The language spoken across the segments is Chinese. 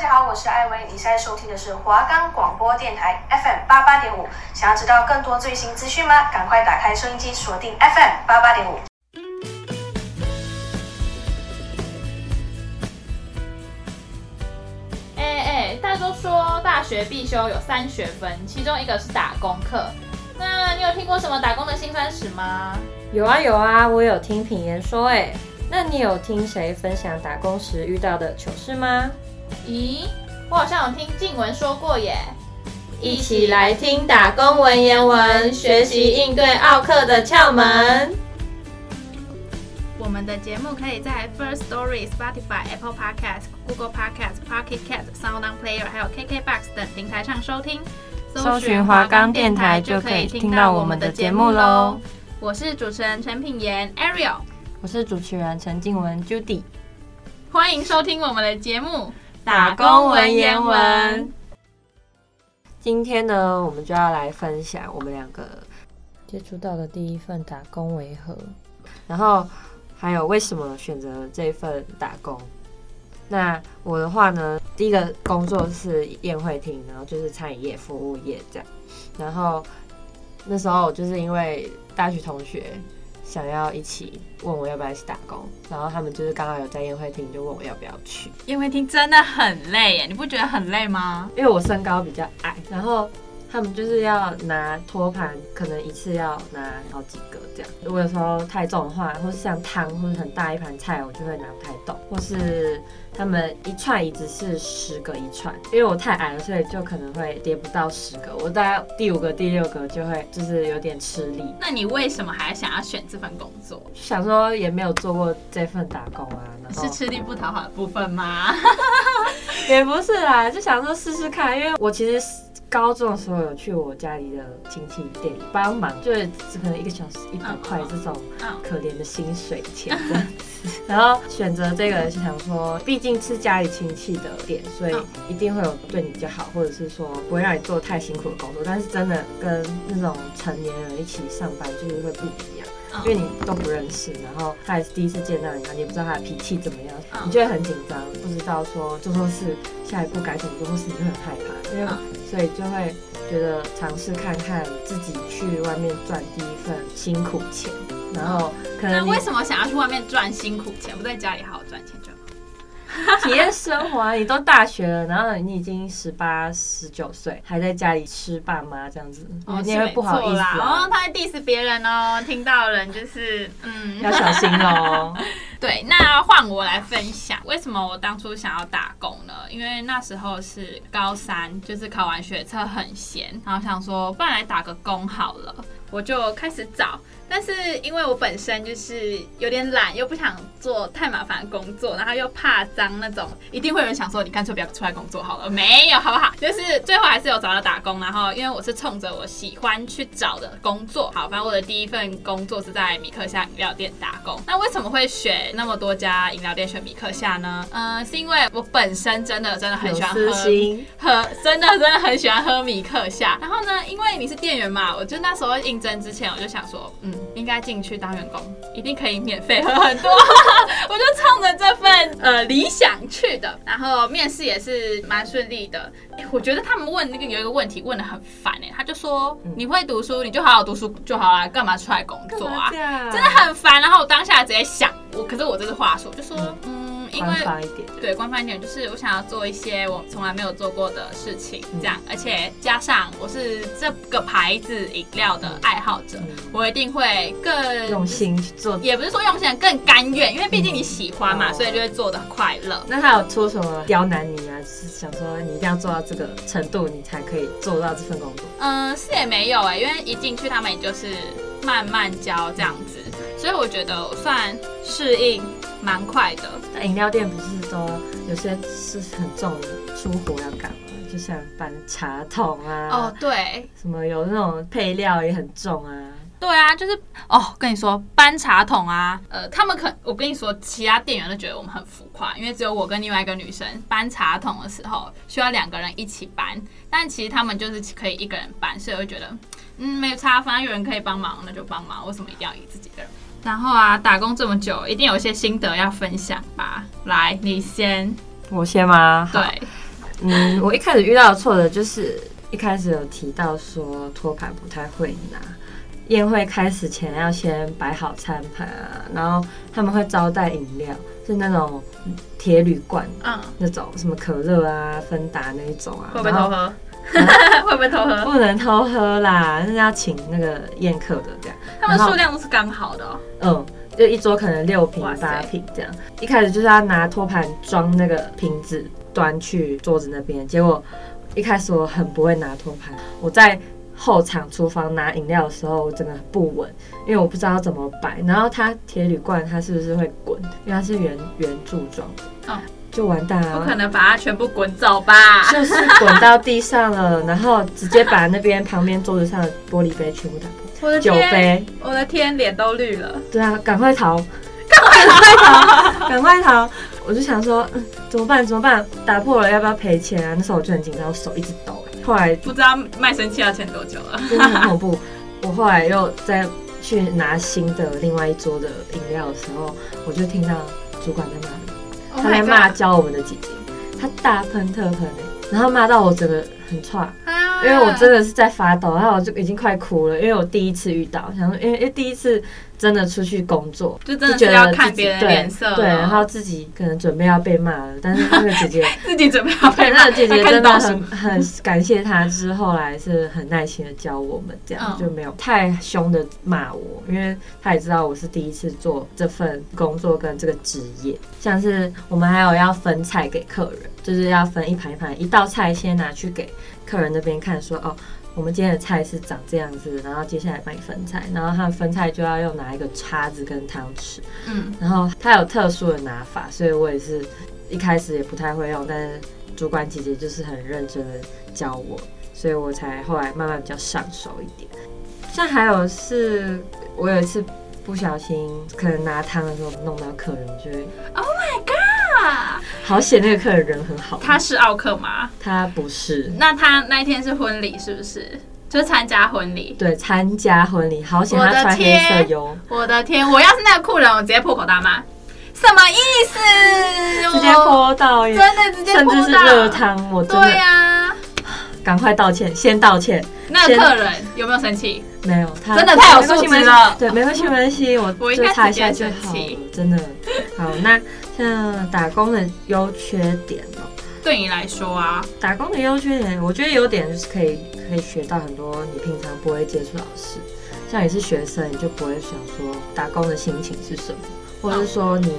家好，我是艾薇，你现在收听的是华冈广播电台 FM 八八点五。想要知道更多最新资讯吗？赶快打开收音机，锁定 FM 八八点五。哎哎，大家都说大学必修有三学分，其中一个是打工课。那你有听过什么打工的辛酸史吗？有啊有啊，我有听品言说哎。那你有听谁分享打工时遇到的糗事吗？咦，我好像有听静文说过耶。一起来听打工文言文，学习应对奥克的窍门。我们的节目可以在 First Story、Spotify、Apple Podcasts、Google Podcasts、Pocket Casts、Sound On Player 还有 KKBox 等平台上收听。搜寻华冈电台就可以听到我们的节目喽。我是主持人陈品言 Ariel。我是主持人陈静文 Judy，欢迎收听我们的节目《打工文言文》。今天呢，我们就要来分享我们两个接触到的第一份打工为何，然后还有为什么选择这份打工。那我的话呢，第一个工作是宴会厅，然后就是餐饮业、服务业这样。然后那时候就是因为大学同学。想要一起问我要不要一起打工，然后他们就是刚好有在宴会厅，就问我要不要去。宴会厅真的很累耶，你不觉得很累吗？因为我身高比较矮，然后他们就是要拿托盘，可能一次要拿好几个这样。如果有时候太重的话，或是像汤或者很大一盘菜，我就会拿不太动，或是。他们一串椅子是十个一串，因为我太矮了，所以就可能会叠不到十个。我大概第五个、第六个就会就是有点吃力。那你为什么还想要选这份工作？想说也没有做过这份打工啊，是吃力不讨好的部分吗？也不是啦，就想说试试看，因为我其实。高中的时候有去我家里的亲戚店里帮忙，就是只可能一个小时一百块这种可怜的薪水钱这样子。然后选择这个是想说，毕竟是家里亲戚的店，所以一定会有对你比较好，或者是说不会让你做太辛苦的工作。但是真的跟那种成年人一起上班就是会不一样。因为你都不认识，然后他也是第一次见到你，然后你也不知道他的脾气怎么样，你就会很紧张，不知道说做错事下一步该怎么做，或是你会很害怕，因为所以就会觉得尝试看看自己去外面赚第一份辛苦钱，然后可能那为什么想要去外面赚辛苦钱，不在家里好好赚钱？体验生活啊！你都大学了，然后你已经十八、十九岁，还在家里吃爸妈这样子，哦，你也会不好意思啊。哦，他在 diss 别人哦，听到人就是嗯，要小心哦。对，那换我来分享，为什么我当初想要打工呢？因为那时候是高三，就是考完学测很闲，然后想说，不然来打个工好了，我就开始找。但是因为我本身就是有点懒，又不想做太麻烦的工作，然后又怕脏那种，一定会有人想说，你干脆不要出来工作好了。没有，好不好？就是最后还是有找到打工，然后因为我是冲着我喜欢去找的工作。好，反正我的第一份工作是在米克夏饮料店打工。那为什么会选那么多家饮料店选米克夏呢？嗯、是因为我本身真的真的很喜欢喝，喝真的真的很喜欢喝米克夏。然后呢，因为你是店员嘛，我就那时候应征之前我就想说，嗯。应该进去当员工，一定可以免费喝很多。我就冲着这份呃理想去的，然后面试也是蛮顺利的。欸，我觉得他们问那个有一个问题问得很烦哎，他就说，你会读书，你就好好读书就好啦，干嘛出来工作啊？真的很烦。然后我当下直接想，我可是我这是话说，就说嗯。因为对，官方一点就是我想要做一些我从来没有做过的事情，这样，而且加上我是这个牌子饮料的爱好者，我一定会更用心去做，也不是说用心，更甘愿，因为毕竟你喜欢嘛，所以就会做的快乐。那他有出什么刁难你啊？是想说你一定要做到这个程度，你才可以做到这份工作？嗯，是也没有哎，因为一进去他们也就是慢慢教这样子，所以我觉得我算适应。蛮快的，饮料店不是说有些是很重，出活要干嘛？就像搬茶桶啊，哦对，什么有那种配料也很重啊，对啊，就是哦，跟你说搬茶桶啊，呃，他们可我跟你说，其他店员都觉得我们很浮夸，因为只有我跟另外一个女生搬茶桶的时候需要两个人一起搬，但其实他们就是可以一个人搬，所以我就觉得嗯没有差，反正有人可以帮忙那就帮忙，为什么一定要以自己的人？然后啊，打工这么久，一定有一些心得要分享吧？来，你先，我先吗？对，嗯，我一开始遇到的挫折就是一开始有提到说托盘不太会拿，宴会开始前要先摆好餐盘啊，然后他们会招待饮料，是那种铁铝罐，嗯，那种什么可乐啊、芬达那一种啊，会不会偷喝？啊、会不会偷喝？不能偷喝啦，那是要请那个宴客的这样。他们数量都是刚好的，哦，嗯。就一桌可能六瓶八瓶这样，一开始就是要拿托盘装那个瓶子端去桌子那边，结果一开始我很不会拿托盘，我在后场厨房拿饮料的时候，我真的不稳，因为我不知道怎么摆，然后它铁铝罐它是不是会滚，因为它是圆圆柱状，哦，就完蛋了，不可能把它全部滚走吧？就是滚到地上了，然后直接把那边旁边桌子上的玻璃杯全部打破。我的酒杯，我的天，脸都绿了。对啊，赶快逃，赶快逃，赶快逃！我就想说，嗯，怎么办？怎么办？打破了要不要赔钱啊？那时候我就很紧张，我手一直抖。后来不知道卖身契要签多久了，真的很恐怖。我后来又再去拿新的另外一桌的饮料的时候，我就听到主管在骂，oh、他在骂教我们的姐姐，他大喷特喷，然后骂到我整个很剉。因为我真的是在发抖，然后我就已经快哭了，因为我第一次遇到，想说，因为因为第一次真的出去工作，就真的是要看别人脸色，对，然后自己可能准备要被骂了，但是那个姐姐 自己准备要被骂，那个姐姐真的很很感谢她，之后来是很耐心的教我们，这样就没有太凶的骂我，因为她也知道我是第一次做这份工作跟这个职业，像是我们还有要分菜给客人，就是要分一盘一盘，一道菜先拿去给。客人那边看说哦，我们今天的菜是长这样子，然后接下来帮你分菜，然后他们分菜就要用拿一个叉子跟汤匙，嗯，然后他有特殊的拿法，所以我也是一开始也不太会用，但是主管姐姐就是很认真的教我，所以我才后来慢慢比较上手一点。像还有是我有一次不小心可能拿汤的时候弄到客人，就会，Oh my God！好险，那个客人人很好。他是奥克吗？他不是。那他那一天是婚礼，是不是？就是参加婚礼。对，参加婚礼。好险，他穿黑色哟。我的天！我要是那个酷人，我直接破口大骂。什么意思？直接泼到，真的直接泼到。甚至是热汤，我真的。对呀。赶快道歉，先道歉。那个客人有没有生气？没有，他真的太有素质了。对，没关系，没关系，我我擦一下就好。真的。好，那。像打工的优缺点哦，对你来说啊，打工的优缺点，我觉得优点就是可以可以学到很多你平常不会接触到的事。像你是学生，你就不会想说打工的心情是什么，或者是说你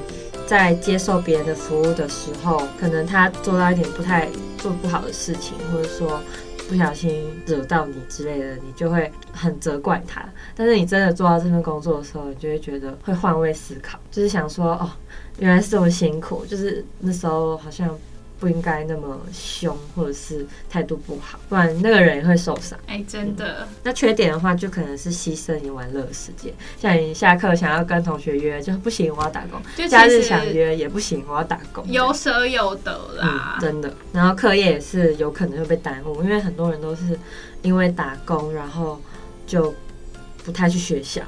在接受别人的服务的时候，可能他做到一点不太做不好的事情，或者说不小心惹到你之类的，你就会很责怪他。但是你真的做到这份工作的时候，你就会觉得会换位思考，就是想说哦。原来是这么辛苦，就是那时候好像不应该那么凶，或者是态度不好，不然那个人也会受伤。哎、欸，真的、嗯。那缺点的话，就可能是牺牲你玩乐的时间，像你下课想要跟同学约，就不行，我要打工；就假日想约也不行，我要打工。有舍有得啦、嗯，真的。然后课业也是有可能会被耽误，因为很多人都是因为打工，然后就不太去学校。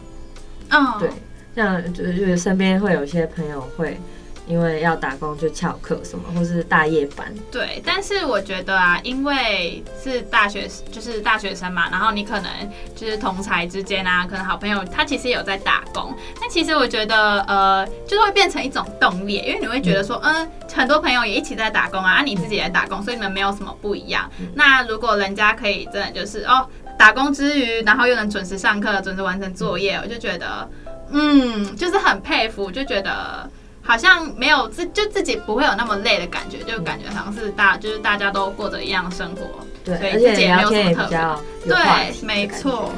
嗯，对。像就是就是身边会有一些朋友会因为要打工就翘课什么，或是大夜班。对，但是我觉得啊，因为是大学就是大学生嘛，然后你可能就是同才之间啊，可能好朋友他其实有在打工。但其实我觉得呃，就是会变成一种动力，因为你会觉得说，嗯，很多朋友也一起在打工啊，啊你自己也在打工，所以你们没有什么不一样。那如果人家可以真的就是哦，打工之余，然后又能准时上课、准时完成作业，我就觉得。嗯，就是很佩服，就觉得好像没有自就自己不会有那么累的感觉，就感觉好像是大就是大家都过着一样生活，对，所以自己也没有什么特别。对，没错。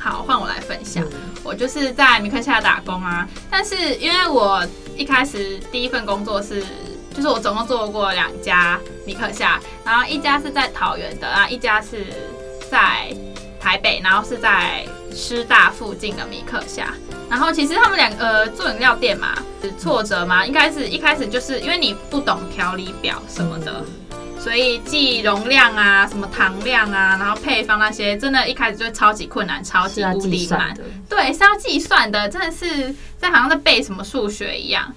好，换我来分享，嗯，我就是在米克夏打工啊，但是因为我一开始第一份工作是，就是我总共做过两家米克夏，然后一家是在桃园的，然后一家是在台北，然后是在师大附近的米克夏。然后其实他们两个呃做饮料店嘛，挫折嘛，应该是一开始就是因为你不懂调理表什么的，所以记容量啊、什么糖量啊，然后配方那些，真的一开始就超级困难，超级无敌难。对，是要计算的，真的是在好像在背什么数学一样。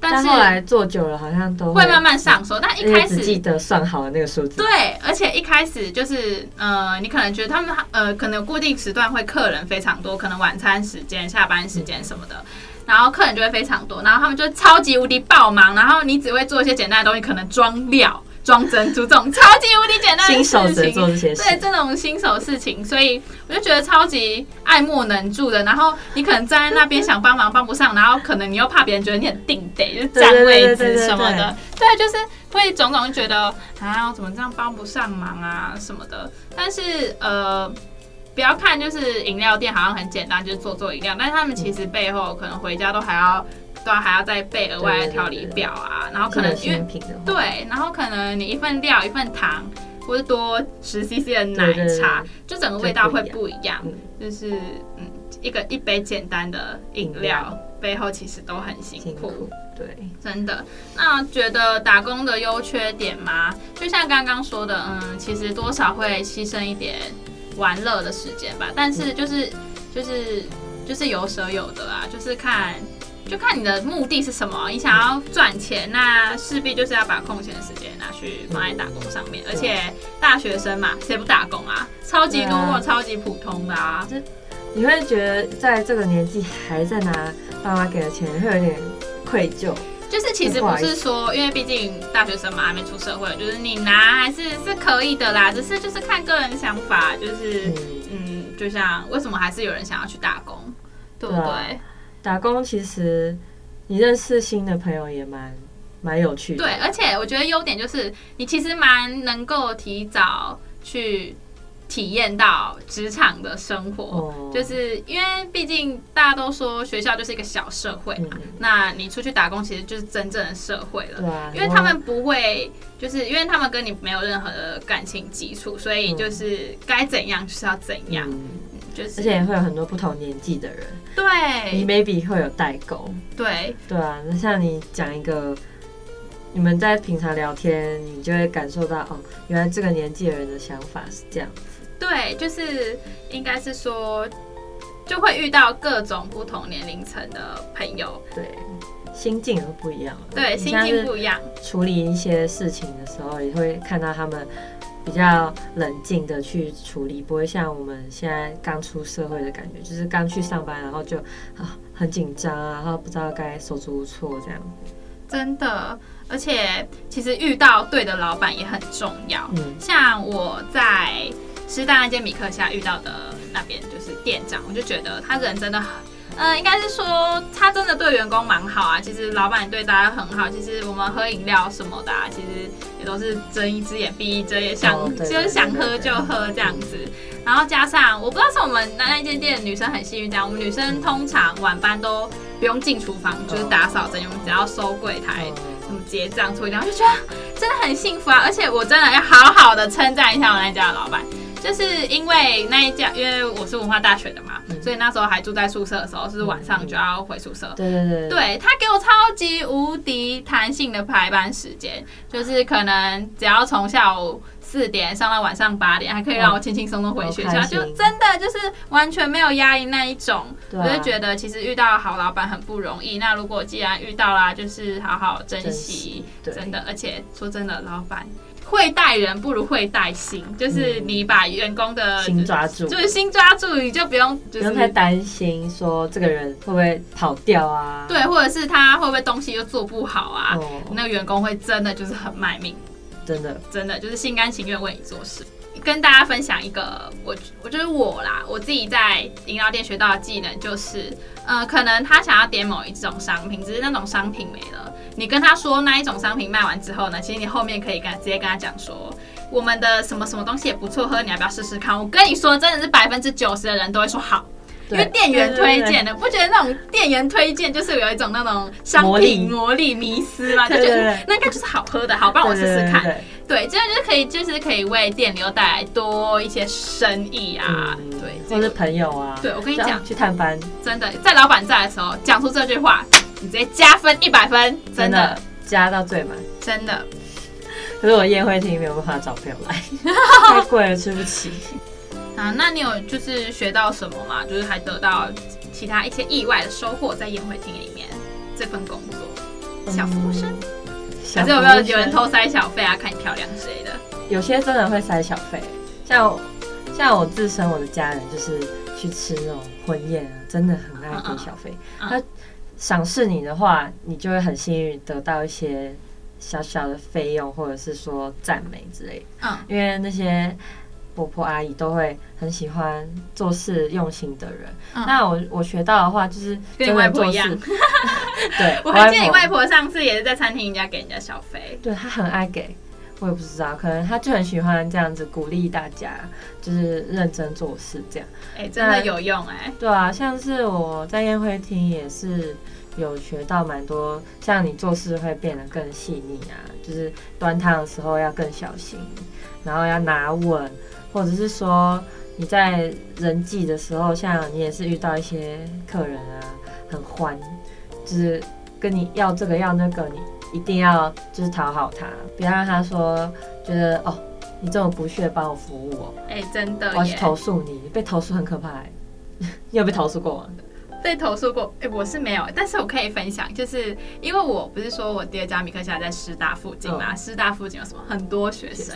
但后来做久了，好像都会慢慢上手。但一开始记得算好了那个数字。对，而且一开始就是呃，你可能觉得他们呃，可能有固定时段会客人非常多，可能晚餐时间、下班时间什么的。嗯然后客人就会非常多，然后他们就超级无敌爆忙，然后你只会做一些简单的东西，可能装料、装珍珠这种超级无敌简单的事情。新手只做这些事。对，这种新手事情，所以我就觉得超级爱莫能助的。然后你可能站在那边想帮忙帮不上，然后可能你又怕别人觉得你很定得，就占位置什么的。对，就是会种种觉得啊，怎么这样帮不上忙啊什么的。但是呃。不要看，就是饮料店好像很简单，就是做做饮料，但是他们其实背后可能回家都还要，都还要再备额外的调理表啊，然后可能因为对，然后可能你一份料一份糖，或者多十 CC 的奶茶，就整个味道会不一样。就是嗯，一个一杯简单的饮料背后其实都很辛苦，对，真的。那觉得打工的优缺点吗？就像刚刚说的，嗯，其实多少会牺牲一点。玩乐的时间吧，但是就是就是就是有舍有得啊，就是看就看你的目的是什么。你想要赚钱，那势必就是要把空闲的时间拿去放在打工上面。而且大学生嘛，谁不打工啊？超级多或超级普通的啊。就你会觉得在这个年纪还在拿爸妈给的钱，会有点愧疚。就是其实不是说，因为毕竟大学生嘛，还没出社会，就是你拿还是是可以的啦。只是就是看个人想法，就是嗯，嗯，就像为什么还是有人想要去打工，对不对？对，打工其实你认识新的朋友也蛮蛮有趣的。对，而且我觉得优点就是你其实蛮能够提早去。体验到职场的生活，oh. 就是因为毕竟大家都说学校就是一个小社会嘛，嗯、那你出去打工其实就是真正的社会了。对啊，因为他们不会，就是因为他们跟你没有任何的感情基础，所以就是该怎样就是要怎样，嗯、就是而且也会有很多不同年纪的人，对，你 maybe 会有代沟，对，对啊，那像你讲一个，你们在平常聊天，你就会感受到哦，原来这个年纪的人的想法是这样子。对，就是应该是说，就会遇到各种不同年龄层的朋友，对，心境都不一样。对，心境不一样。处理一些事情的时候，也会看到他们比较冷静的去处理，不会像我们现在刚出社会的感觉，就是刚去上班，然后就啊很紧张啊，然后不知道该手足无措这样。真的。而且其实遇到对的老板也很重要。嗯，像我在师大那间米克夏遇到的那边就是店长，我就觉得他人真的很，嗯、呃，应该是说他真的对员工蛮好啊。其实老板对大家很好。其实我们喝饮料什么的、啊，其实也都是睁一只眼闭一只眼，想就是想喝就喝这样子。然后加上我不知道是我们那那间店女生很幸运，这样我们女生通常晚班都不用进厨房，就是打扫整理，我们只要收柜台。什么结账处理掉，我就觉得真的很幸福啊！而且我真的要好好的称赞一下我那家的老板，就是因为那一家，因为我是文化大学的嘛，嗯、所以那时候还住在宿舍的时候，是晚上就要回宿舍。对对对，对他给我超级无敌弹性的排班时间，就是可能只要从下午。四点上到晚上八点，还可以让我轻轻松松回学校，就真的就是完全没有压力那一种。我就觉得其实遇到好老板很不容易。那如果既然遇到啦，就是好好珍惜，真的。而且说真的，老板会带人不如会带心，就是你把员工的心抓住，就是心抓住，你就不用不用太担心说这个人会不会跑掉啊？对，或者是他会不会东西又做不好啊？那个员工会真的就是很卖命。真的，真的就是心甘情愿为你做事。跟大家分享一个，我我觉得我啦，我自己在饮料店学到的技能就是，呃，可能他想要点某一种商品，只是那种商品没了，你跟他说那一种商品卖完之后呢，其实你后面可以跟直接跟他讲说，我们的什么什么东西也不错喝，你要不要试试看？我跟你说，真的是百分之九十的人都会说好。因为店员推荐的，不觉得那种店员推荐就是有一种那种商品魔力迷思吗？就觉得那应该就是好喝的，好，帮我试试看。对，这样就是可以，就是可以为店流带来多一些生意啊。对，或是朋友啊。对，我跟你讲，去探班，真的在老板在的时候讲出这句话，你直接加分一百分，真的加到最满，真的。可是我宴会厅没有办法找朋友来，太贵了，吃不起。啊，那你有就是学到什么吗？就是还得到其他一些意外的收获在宴会厅里面这份工作？小服务生，小还是有没有有人偷塞小费啊？看你漂亮之类的。有些真的会塞小费，像像我自身我的家人就是去吃那种婚宴啊，真的很爱给小费。他赏识你的话，你就会很幸运得到一些小小的费用，或者是说赞美之类的。嗯，因为那些婆婆阿姨都会很喜欢做事用心的人。嗯、那我我学到的话，就是跟你外婆一样。对，我还记得你外婆上次也是在餐厅人家给人家小费。对，她很爱给。我也不知道，可能她就很喜欢这样子鼓励大家，就是认真做事这样。哎、欸，真的有用哎、欸。对啊，像是我在宴会厅也是有学到蛮多，像你做事会变得更细腻啊，就是端汤的时候要更小心，然后要拿稳，或者是说你在人际的时候，像你也是遇到一些客人啊，很欢，就是跟你要这个要那个你。一定要就是讨好他，不要让他说觉得哦，你这么不屑帮我服务我。哎、欸，真的，我要去投诉你，被投诉很可怕。你有被投诉过吗？被投诉过？哎、欸，我是没有，但是我可以分享，就是因为我不是说我第二家米克夏在师大附近嘛，师、嗯、大附近有什么很多学生，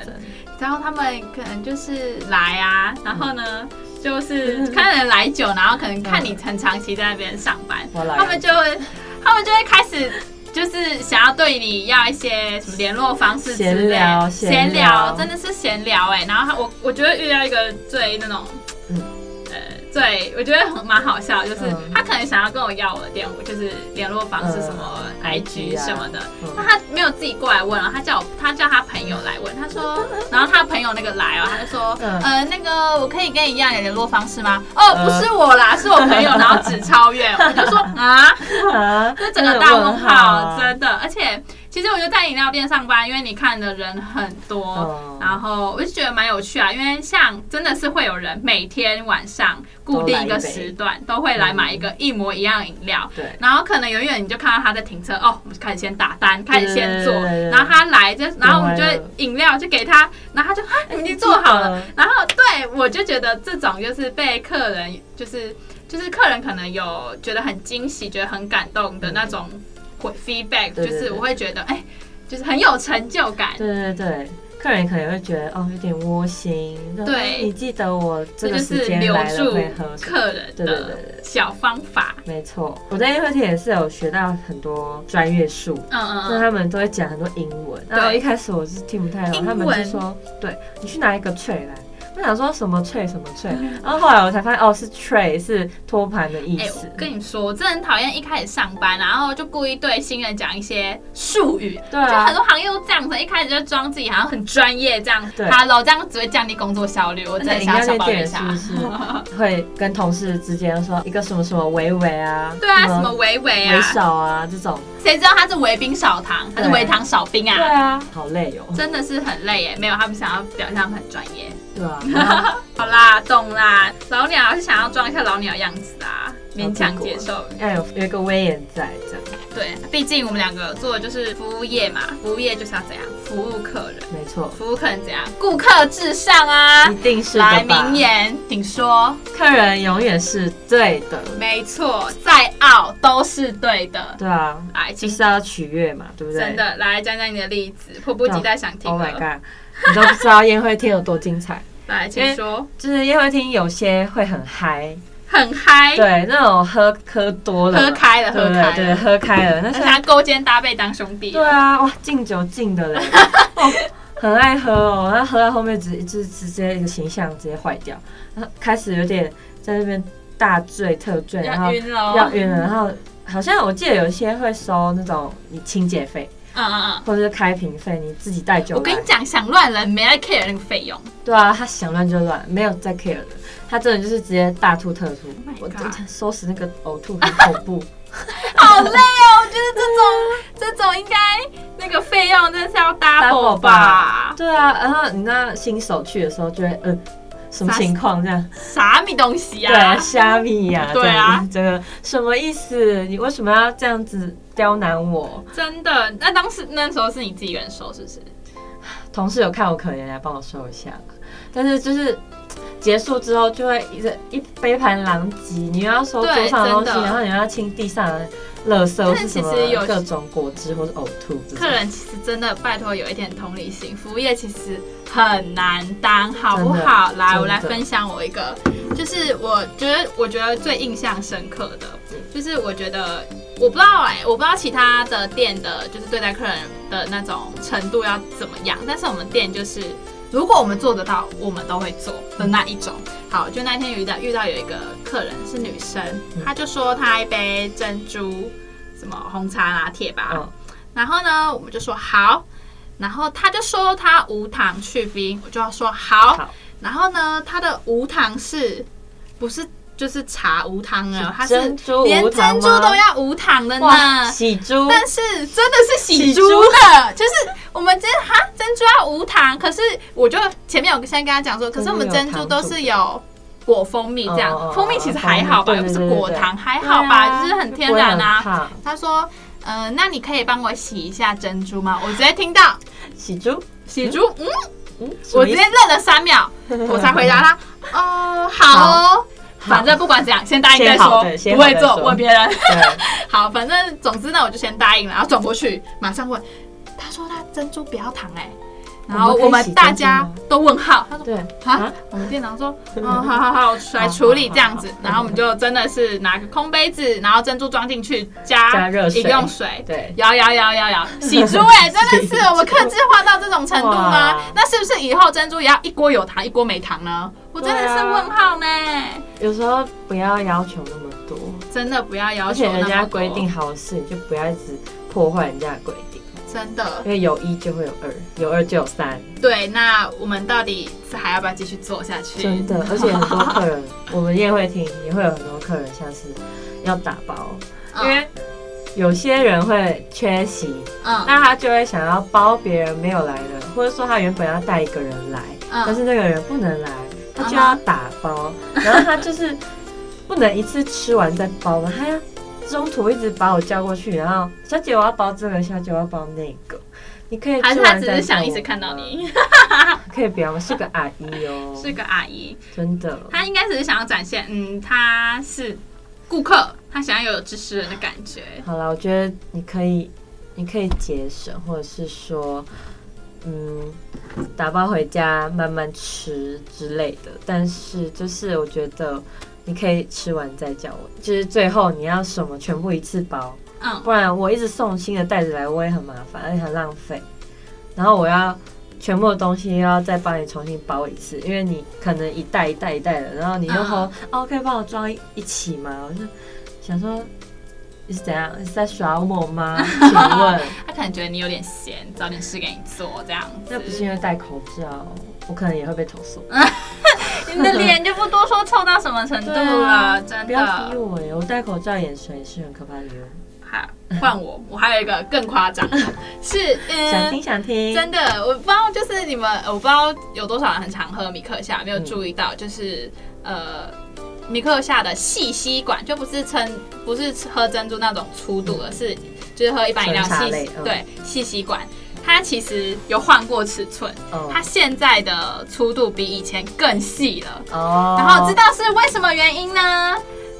然后他们可能就是来啊，然后呢、嗯、就是 看人来久，然后可能看你很长期在那边上班，嗯、他们就会他们就会开始。就是想要对你要一些什么联络方式之类，闲聊，闲聊，真的是闲聊哎。然后我我觉得遇到一个最那种，嗯。对，我觉得很蛮好笑，就是他可能想要跟我要我的电话，就是联络方式什么 IG 什么的，那他没有自己过来问了，他叫我他叫他朋友来问，他说，然后他朋友那个来哦，他就说，呃，那个我可以跟你要你的联络方式吗？哦，不是我啦，是我朋友，然后指超越，我就说 啊，这整个大问号，真的，而且。其实我就在饮料店上班，因为你看的人很多，嗯、然后我就觉得蛮有趣啊。因为像真的是会有人每天晚上固定一个时段都会来买一个一模一样的饮料，对。然后可能远远你就看到他在停车，哦，我们开始先打单，开始先做，然后他来就，然后我们就饮料就给他，然后他就啊，已经做好了。然后对我就觉得这种就是被客人就是就是客人可能有觉得很惊喜，觉得很感动的那种。Feedback 就是我会觉得哎、欸，就是很有成就感。对对对，客人可能会觉得哦，有点窝心。对，你记得我这个时间来了会喝客人的小方法。没错，我在宴会厅也是有学到很多专业术。嗯嗯，就他们都会讲很多英文。然后一开始我是听不太懂，他们就说：“对，你去拿一个 tray 来。”我想说什么脆什么脆，然后后来我才发现哦，是 tray 是托盘的意思。跟你说，我真的很讨厌一开始上班，然后就故意对新人讲一些术语。对、啊，就很多行业都这样子，一开始就装自己好像很专业这样。对，Hello，这样只会降低工作效率。我真的想小抱怨一下。是 会跟同事之间说一个什么什么维维啊？对啊，什么维维啊？维少啊这种。谁知道他是微冰少糖，还是微糖少冰啊？对啊，好累哦。真的是很累耶，没有他们想要表现他们很专业。对啊，好啦，懂啦。老鸟是想要装一下老鸟样子啊，勉强接受，要有有一个威严在这样。对，毕竟我们两个做的就是服务业嘛，服务业就是要怎样服务客人。没错，服务客人怎样？顾客至上啊，一定是来名言，请说，客人永远是对的。没错，再傲都是对的。对啊，来，其实要取悦嘛，对不对？真的，来讲讲你的例子，迫不及待想听。Oh my god！你都不知道宴会厅有多精彩。来，请说。就是宴会厅有些会很嗨，很嗨。对，那种喝喝多了，喝开了，喝开了，对，喝开了。那是他勾肩搭背当兄弟。对啊，哇，敬酒敬的嘞，很爱喝哦。然后喝到后面直直直接一个形象直接坏掉，然后开始有点在那边大醉特醉，然后要晕了，然后好像我记得有一些会收那种你清洁费。嗯嗯嗯，或者是开瓶费，你自己带酒。我跟你讲，想乱人没在 care 那个费用。对啊，他想乱就乱，没有在 care 的。他真的就是直接大吐特吐。Oh、我真的收拾那个呕吐很恐怖，好累哦！我觉得这种 这种应该那个费用真的是要 double 吧？对啊，然后你那新手去的时候就会嗯。什么情况？这样啥米东西啊？对啊，虾米呀？对啊，这个什么意思？你为什么要这样子刁难我？真的？那当时那时候是你自己一个人收，是不是？同事有看我可怜来帮我收一下，但是就是结束之后就会一一杯盘狼藉，你又要收桌上的东西，然后你又要清地上的垃圾，是什么各种果汁或是呕吐。客人其实真的拜托有一点同理心，服务业其实很难当，好不好？来，我来分享我一个，就是我觉得我觉得最印象深刻的，就是我觉得。我不知道哎、欸，我不知道其他的店的，就是对待客人的那种程度要怎么样。但是我们店就是，如果我们做得到，我们都会做的那一种。好，就那天遇到遇到有一个客人是女生，她就说她一杯珍珠什么红茶拿铁吧，然后呢，我们就说好，然后她就说她无糖去冰，我就要说好，然后呢，她的无糖是不是？就是茶无糖啊，它是连珍珠都要无糖的呢。喜珠，但是真的是喜珠的，就是我们今天哈珍珠要无糖，可是我就前面有先跟他讲说，可是我们珍珠都是有果蜂蜜这样，蜂蜜其实还好吧，又不是果糖，还好吧，就是很天然啊。他说，嗯，那你可以帮我洗一下珍珠吗？我直接听到。喜珠，喜珠，嗯？嗯，我直接愣了三秒，我才回答他，哦，好。反正不管怎样，先答应再说，不会做问别人。好，反正总之呢，我就先答应了，然后转过去马上问，他说他珍珠不要糖哎，然后我们大家都问号，他说对。啊，我们店长说，嗯，好好好，来处理这样子，然后我们就真的是拿个空杯子，然后珍珠装进去，加饮用水，对，摇摇摇摇摇，喜珠哎，真的是我们克制化到这种程度吗？那是不是以后珍珠也要一锅有糖，一锅没糖呢？我真的是问号呢。有时候不要要求那么多，真的不要要求。而且人家规定好的事，你就不要一直破坏人家的规定。真的，因为有一就会有二，有二就有三。对，那我们到底是还要不要继续做下去？真的，而且很多客人，我们宴会厅也会有很多客人，像是要打包，因为有些人会缺席，嗯，那他就会想要包别人没有来的，或者说他原本要带一个人来，嗯，但是那个人不能来。他就要打包，然后他就是不能一次吃完再包嘛，他要中途一直把我叫过去，然后小姐我要包这个，小姐我要包那个，你可以。还是他只是想一直看到你？可以不要吗？是个阿姨哦，是个阿姨，真的。他应该只是想要展现，嗯，他是顾客，他想要有知识人的感觉。好了，我觉得你可以，你可以节省，或者是说。嗯，打包回家慢慢吃之类的，但是就是我觉得你可以吃完再叫我，就是最后你要什么全部一次包，嗯，不然我一直送新的袋子来我也很麻烦，而且很浪费。然后我要全部的东西要再帮你重新包一次，因为你可能一袋一袋一袋的，然后你又说哦，可以帮我装一起吗？我就想说。你是怎样？你是在耍我吗？请问 他可能觉得你有点闲，找点事给你做这样子。那不是因为戴口罩，我可能也会被投诉。不多说，臭到什么程度了？啊、真的不要逼我耶！我戴口罩眼神也是很可怕的哟。好，换我，我还有一个更夸张的，是嗯，想听想听，真的，我不知道，就是你们，我不知道有多少人很常喝米克夏，没有注意到，就是、嗯、呃。米克夏的细吸管就不是称，不是喝珍珠那种粗度的，是就是喝一般饮料细，对，细吸管，它其实有换过尺寸，它现在的粗度比以前更细了。哦，然后知道是为什么原因呢？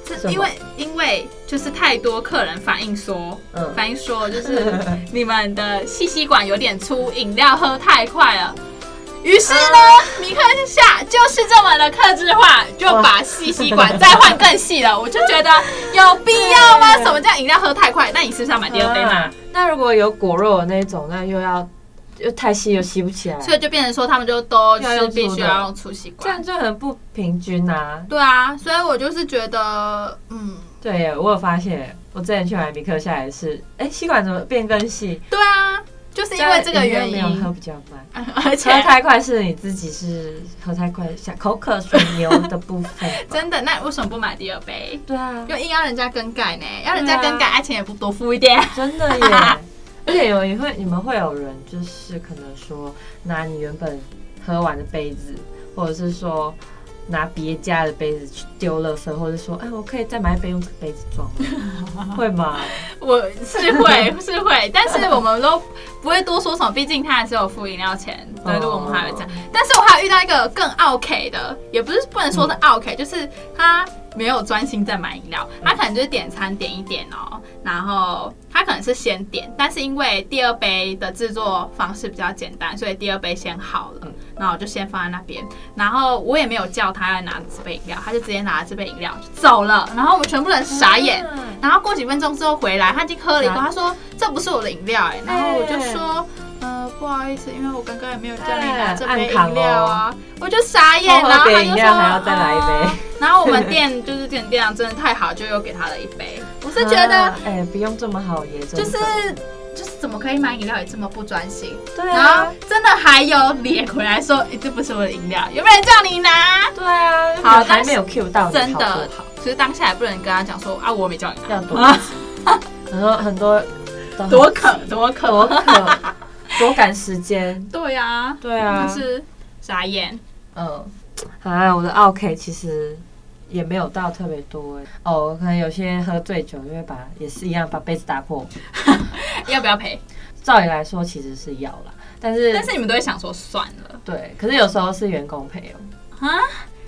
是因为因为就是太多客人反映说，反映说就是你们的细吸管有点粗，饮料喝太快了。于是呢，米克夏就是这么的克制化，就把细吸管再换更细了。我就觉得有必要吗？什么叫饮料喝太快？那你是不是要买第二杯嘛？那如果有果肉的那种，那又要又太细又吸不起来，所以就变成说他们就都是必须要用粗吸管，这样就很不平均啊。对啊，所以我就是觉得，嗯，对，我有发现，我之前去买米克夏也是，哎，吸管怎么变更细？对啊。就是因为这个原因，喝比较慢，而且喝太快是你自己是喝太快，像口渴水牛的部分。真的，那为什么不买第二杯？对啊，又硬要人家更改呢？要人家更改，爱情也不多付一点。真的耶！而且有也会，你们会有人就是可能说拿你原本喝完的杯子，或者是说。拿别家的杯子去丢垃圾，或者说，哎，我可以再买一杯用这个杯子装，会吗？我是会 是会，但是我们都不会多说什么，毕竟他还是有付饮料钱，所以如果我们还会这样。但是我还有遇到一个更 OK 的，也不是不能说是奥客，就是他没有专心在买饮料，他可能就是点餐点一点哦，然后他可能是先点，但是因为第二杯的制作方式比较简单，所以第二杯先好了，然后我就先放在那边，然后我也没有叫他来拿这杯饮料，他就直接拿了这杯饮料就走了，然后我们全部人傻眼，然后过几分钟之后回来，他已经喝了一口，他说这不是我的饮料哎，然后我就说。呃，不好意思，因为我刚刚也没有叫你拿这杯饮料啊，我就傻眼，然后他就说还要再来一杯，然后我们店就是店店长真的太好，就又给他了一杯。我是觉得，哎，不用这么好也，就是就是怎么可以买饮料也这么不专心？对啊，然后真的还有脸回来说，哎，这不是我的饮料，有没有人叫你拿？对啊，好，还没有 Q 到，真的，所以当下也不能跟他讲说啊，我没叫你拿，很多 很多，多渴多渴多渴。多赶时间，对啊，对啊，就是傻眼。嗯，啊，我的 OK 其实也没有到特别多哎。哦，可能有些人喝醉酒就会把也是一样把杯子打破，要不要赔？照理来说其实是要啦，但是但是你们都会想说算了。对，可是有时候是员工赔哦。啊？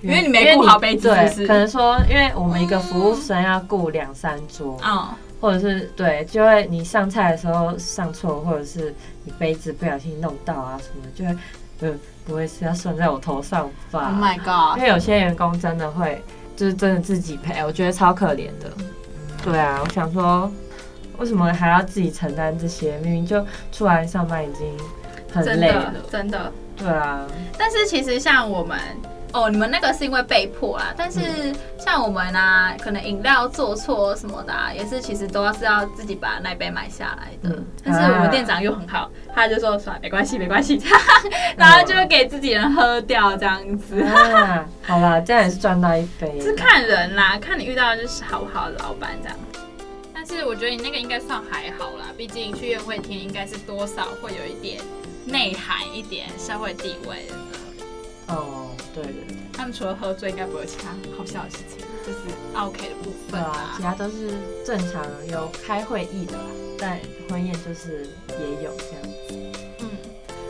因为你没顾好杯子，对，可能说因为我们一个服务生要顾两三桌，嗯。或者是对，就会你上菜的时候上错，或者是你杯子不小心弄到啊什么，就会不不会是要算在我头上吧？Oh my god！因为有些员工真的会就是真的自己赔，我觉得超可怜的。对啊，我想说，为什么还要自己承担这些？明明就出来上班已经很累了，真的。真的对啊，但是其实像我们。哦，你们那个是因为被迫啦，但是像我们啊，可能饮料做错什么的，啊，也是其实都要是要自己把那杯买下来的。嗯、但是我们店长又很好，他就说算了，没关系，没关系，然后就会给自己人喝掉这样子。啊、好啦，这样也是赚到一杯。是看人啦，看你遇到的就是好不好的老板这样。但是我觉得你那个应该算还好啦，毕竟去宴会厅应该是多少会有一点内涵一点社会地位的。哦。对对对，他们除了喝醉，应该不会有其他好笑的事情，就是 OK 的部分啊。啊其他都是正常有开会议的，但婚宴就是也有这样子。嗯，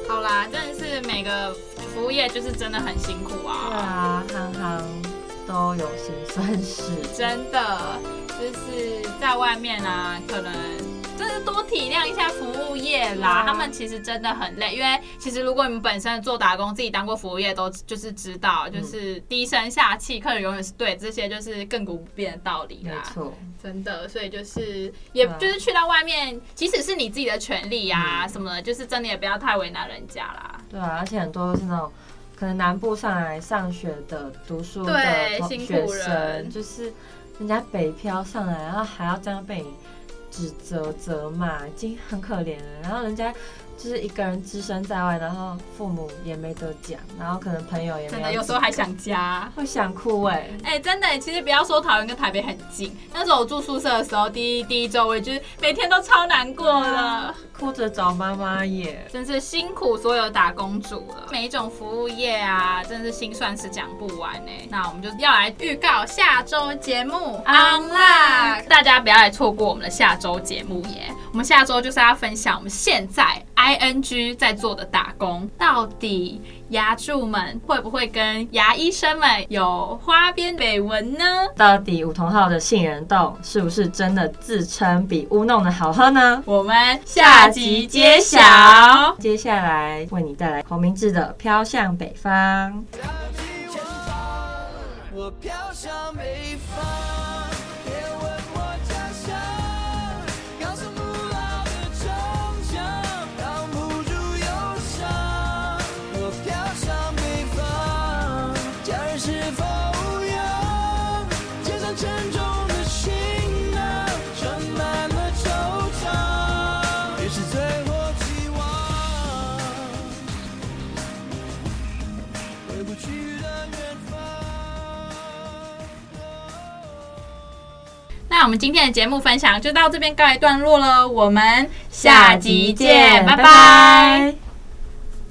好啦，真的是每个服务业就是真的很辛苦啊。对啊，行行都有辛酸事，真的就是在外面啊，可能。就是多体谅一下服务业啦，啊、他们其实真的很累。因为其实如果你们本身做打工，自己当过服务业，都就是知道，就是低声下气，客人永远是对，这些就是亘古不变的道理啦。没错，真的。所以就是，也就是去到外面，啊、即使是你自己的权利啊什么的，就是真的也不要太为难人家啦。对啊，而且很多都是那种可能南部上来上学的、读书的学生，辛苦人就是人家北漂上来，然后还要这样被你。指责责骂已经很可怜了，然后人家就是一个人只身在外，然后父母也没得讲，然后可能朋友也没有，有时候还想家，会想哭哎、欸、哎、欸，真的，其实不要说桃园跟台北很近，那时候我住宿舍的时候，第一第一周我也就是每天都超难过的。哭着找妈妈耶，真是辛苦所有打工族了。每一种服务业啊，真是心酸是讲不完呢。那我们就要来预告下周节目 Unlock，大家不要来错过我们的下周节目耶。我们下周就是要分享我们现在 ing 在做的打工到底。牙柱们会不会跟牙医生们有花边绯闻呢？到底梧桐号的杏仁豆是不是真的自称比乌弄的好喝呢？我们下集揭晓。接下来为你带来黄明志的《飘向北方》。那我们今天的节目分享就到这边告一段落了，我们下集见，拜拜。